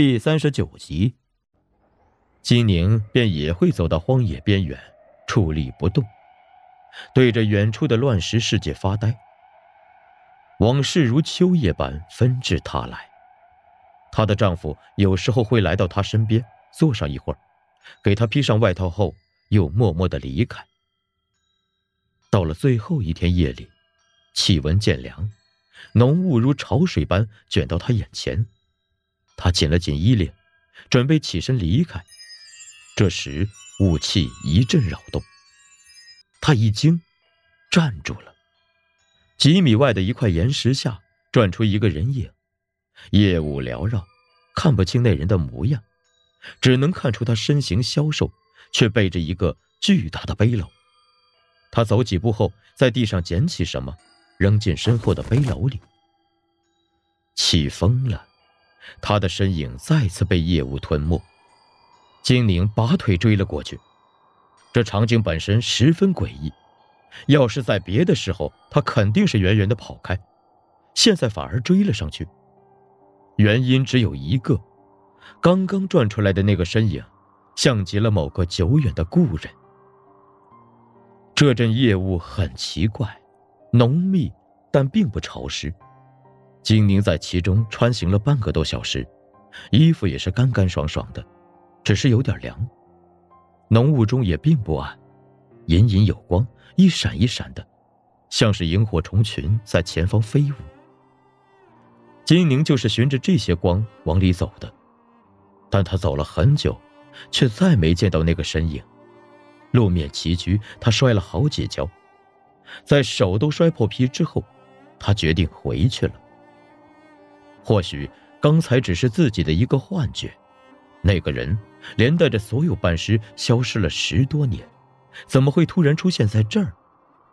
第三十九集，金宁便也会走到荒野边缘，矗立不动，对着远处的乱石世界发呆。往事如秋叶般纷至沓来。她的丈夫有时候会来到她身边，坐上一会儿，给她披上外套后，又默默的离开。到了最后一天夜里，气温渐凉，浓雾如潮水般卷到她眼前。他紧了紧衣领，准备起身离开。这时，雾气一阵扰动，他一惊，站住了。几米外的一块岩石下，转出一个人影，夜雾缭绕，看不清那人的模样，只能看出他身形消瘦，却背着一个巨大的背篓。他走几步后，在地上捡起什么，扔进身后的背篓里。起风了。他的身影再次被夜雾吞没，金宁拔腿追了过去。这场景本身十分诡异，要是在别的时候，他肯定是远远的跑开，现在反而追了上去。原因只有一个：刚刚转出来的那个身影，像极了某个久远的故人。这阵夜雾很奇怪，浓密，但并不潮湿。金宁在其中穿行了半个多小时，衣服也是干干爽爽的，只是有点凉。浓雾中也并不暗，隐隐有光，一闪一闪的，像是萤火虫群在前方飞舞。金宁就是循着这些光往里走的，但他走了很久，却再没见到那个身影。路面崎岖，他摔了好几跤，在手都摔破皮之后，他决定回去了。或许刚才只是自己的一个幻觉，那个人连带着所有半尸消失了十多年，怎么会突然出现在这儿，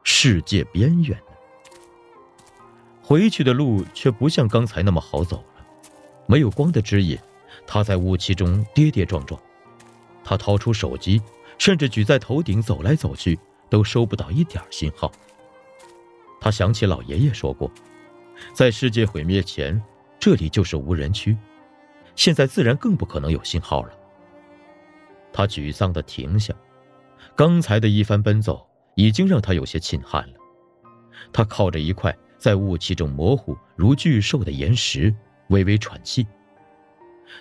世界边缘呢？回去的路却不像刚才那么好走了，没有光的指引，他在雾气中跌跌撞撞。他掏出手机，甚至举在头顶走来走去，都收不到一点信号。他想起老爷爷说过，在世界毁灭前。这里就是无人区，现在自然更不可能有信号了。他沮丧的停下，刚才的一番奔走已经让他有些沁汗了。他靠着一块在雾气中模糊如巨兽的岩石，微微喘气。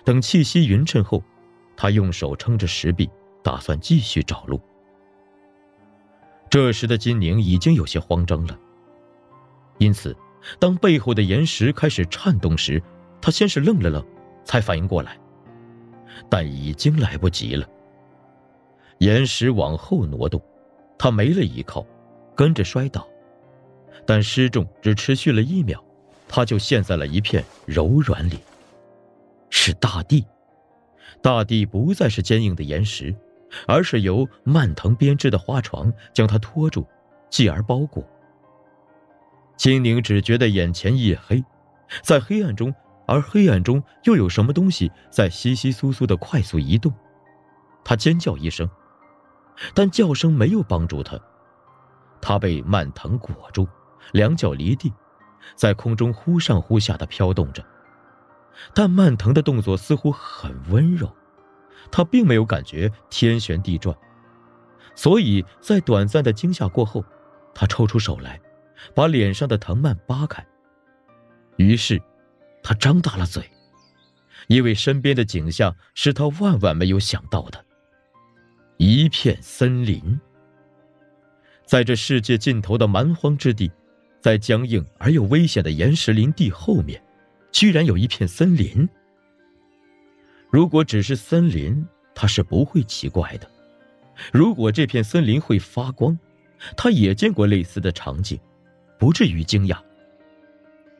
等气息匀称后，他用手撑着石壁，打算继续找路。这时的金宁已经有些慌张了，因此。当背后的岩石开始颤动时，他先是愣了愣，才反应过来，但已经来不及了。岩石往后挪动，他没了依靠，跟着摔倒，但失重只持续了一秒，他就陷在了一片柔软里。是大地，大地不再是坚硬的岩石，而是由蔓藤编织的花床将它托住，继而包裹。金灵只觉得眼前一黑，在黑暗中，而黑暗中又有什么东西在窸窸窣窣的快速移动。他尖叫一声，但叫声没有帮助他。他被蔓藤裹住，两脚离地，在空中忽上忽下的飘动着。但蔓藤的动作似乎很温柔，他并没有感觉天旋地转。所以在短暂的惊吓过后，他抽出手来。把脸上的藤蔓扒开，于是，他张大了嘴，因为身边的景象是他万万没有想到的。一片森林，在这世界尽头的蛮荒之地，在僵硬而又危险的岩石林地后面，居然有一片森林。如果只是森林，他是不会奇怪的；如果这片森林会发光，他也见过类似的场景。不至于惊讶。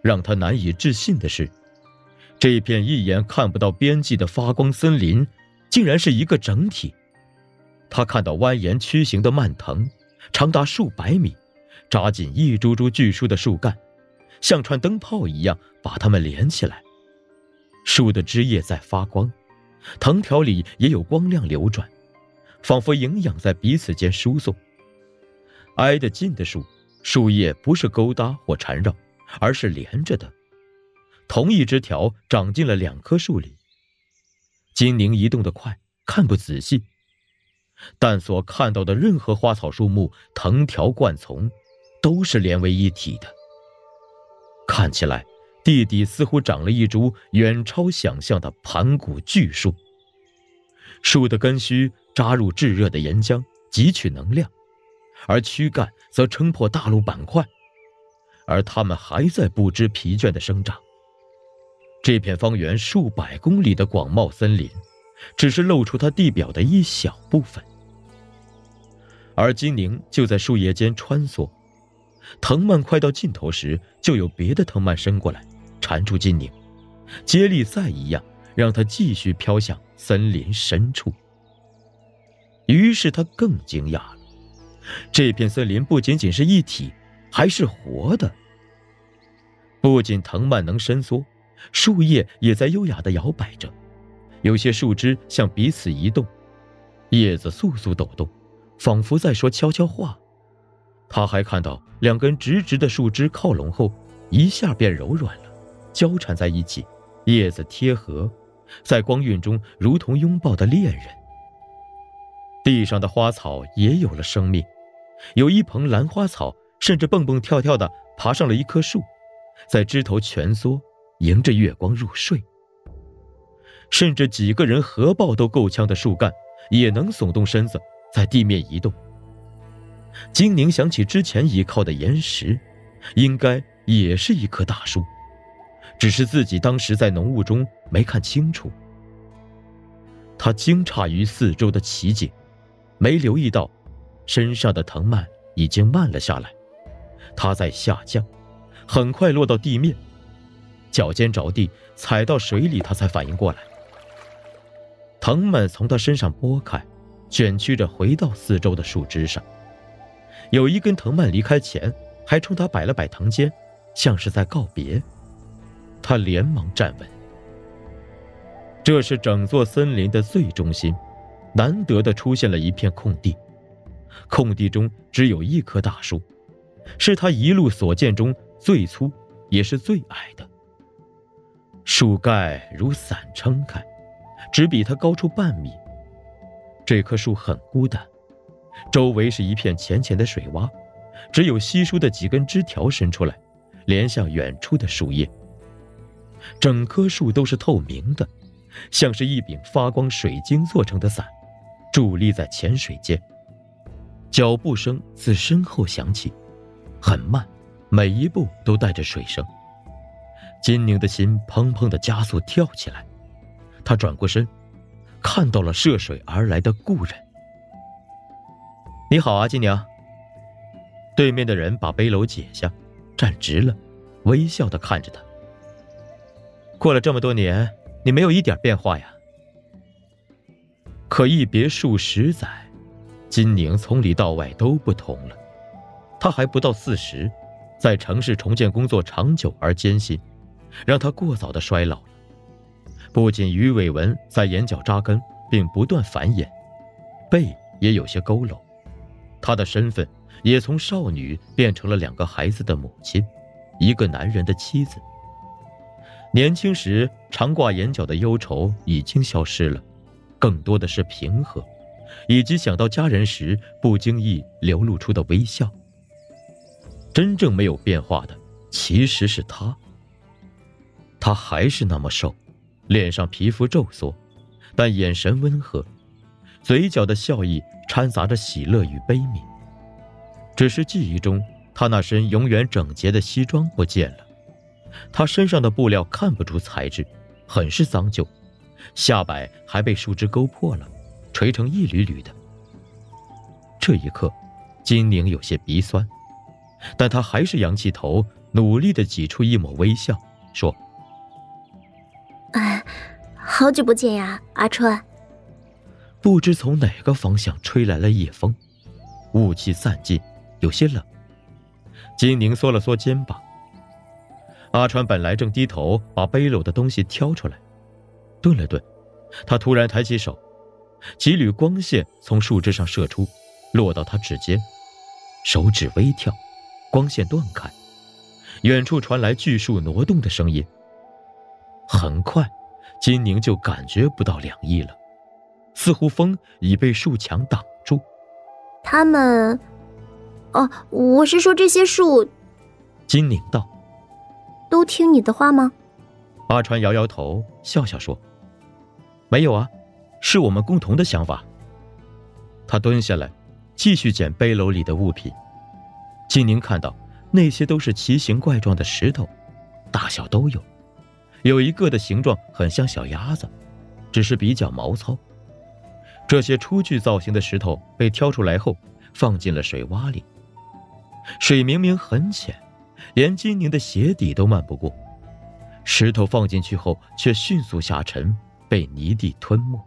让他难以置信的是，这片一眼看不到边际的发光森林，竟然是一个整体。他看到蜿蜒曲形的蔓藤，长达数百米，扎进一株株巨树的树干，像串灯泡一样把它们连起来。树的枝叶在发光，藤条里也有光亮流转，仿佛营养在彼此间输送。挨得近的树。树叶不是勾搭或缠绕，而是连着的。同一枝条长进了两棵树里，金宁移动的快，看不仔细，但所看到的任何花草树木、藤条灌丛，都是连为一体的。看起来，地底似乎长了一株远超想象的盘古巨树。树的根须扎入炙热的岩浆，汲取能量，而躯干则撑破大陆板块，而它们还在不知疲倦地生长。这片方圆数百公里的广袤森林，只是露出它地表的一小部分。而金宁就在树叶间穿梭，藤蔓快到尽头时，就有别的藤蔓伸过来，缠住金宁，接力赛一样，让它继续飘向森林深处。于是他更惊讶，这片森林不仅仅是一体，还是活的。不仅藤蔓能伸缩。树叶也在优雅地摇摆着，有些树枝向彼此移动，叶子簌簌抖动，仿佛在说悄悄话。他还看到两根直直的树枝靠拢后，一下变柔软了，交缠在一起，叶子贴合，在光晕中如同拥抱的恋人。地上的花草也有了生命，有一盆兰花草甚至蹦蹦跳跳地爬上了一棵树，在枝头蜷缩。迎着月光入睡，甚至几个人合抱都够呛的树干，也能耸动身子在地面移动。金宁想起之前依靠的岩石，应该也是一棵大树，只是自己当时在浓雾中没看清楚。他惊诧于四周的奇景，没留意到身上的藤蔓已经慢了下来，它在下降，很快落到地面。脚尖着地，踩到水里，他才反应过来。藤蔓从他身上拨开，卷曲着回到四周的树枝上。有一根藤蔓离开前，还冲他摆了摆藤尖，像是在告别。他连忙站稳。这是整座森林的最中心，难得的出现了一片空地。空地中只有一棵大树，是他一路所见中最粗，也是最矮的。树盖如伞撑开，只比它高出半米。这棵树很孤单，周围是一片浅浅的水洼，只有稀疏的几根枝条伸出来，连向远处的树叶。整棵树都是透明的，像是一柄发光水晶做成的伞，伫立在浅水间。脚步声自身后响起，很慢，每一步都带着水声。金宁的心砰砰的加速跳起来，他转过身，看到了涉水而来的故人。你好啊，金宁。对面的人把背篓解下，站直了，微笑的看着他。过了这么多年，你没有一点变化呀。可一别数十载，金宁从里到外都不同了。他还不到四十，在城市重建工作长久而艰辛。让他过早的衰老了，不仅鱼尾纹在眼角扎根并不断繁衍，背也有些佝偻，他的身份也从少女变成了两个孩子的母亲，一个男人的妻子。年轻时常挂眼角的忧愁已经消失了，更多的是平和，以及想到家人时不经意流露出的微笑。真正没有变化的，其实是他。他还是那么瘦，脸上皮肤皱缩，但眼神温和，嘴角的笑意掺杂着喜乐与悲悯。只是记忆中，他那身永远整洁的西装不见了，他身上的布料看不出材质，很是脏旧，下摆还被树枝勾破了，垂成一缕缕的。这一刻，金宁有些鼻酸，但他还是仰起头，努力的挤出一抹微笑，说。哎好久不见呀，阿川。不知从哪个方向吹来了夜风，雾气散尽，有些冷。金宁缩了缩肩膀。阿川本来正低头把背篓的东西挑出来，顿了顿，他突然抬起手，几缕光线从树枝上射出，落到他指尖，手指微跳，光线断开，远处传来巨树挪动的声音。很快。金宁就感觉不到凉意了，似乎风已被树墙挡住。他们，哦，我是说这些树。金宁道：“都听你的话吗？”阿川摇摇头，笑笑说：“没有啊，是我们共同的想法。”他蹲下来，继续捡背篓里的物品。金宁看到那些都是奇形怪状的石头，大小都有，有一个的形状很像小鸭子，只是比较毛糙。这些初具造型的石头被挑出来后，放进了水洼里。水明明很浅，连金宁的鞋底都漫不过。石头放进去后，却迅速下沉，被泥地吞没。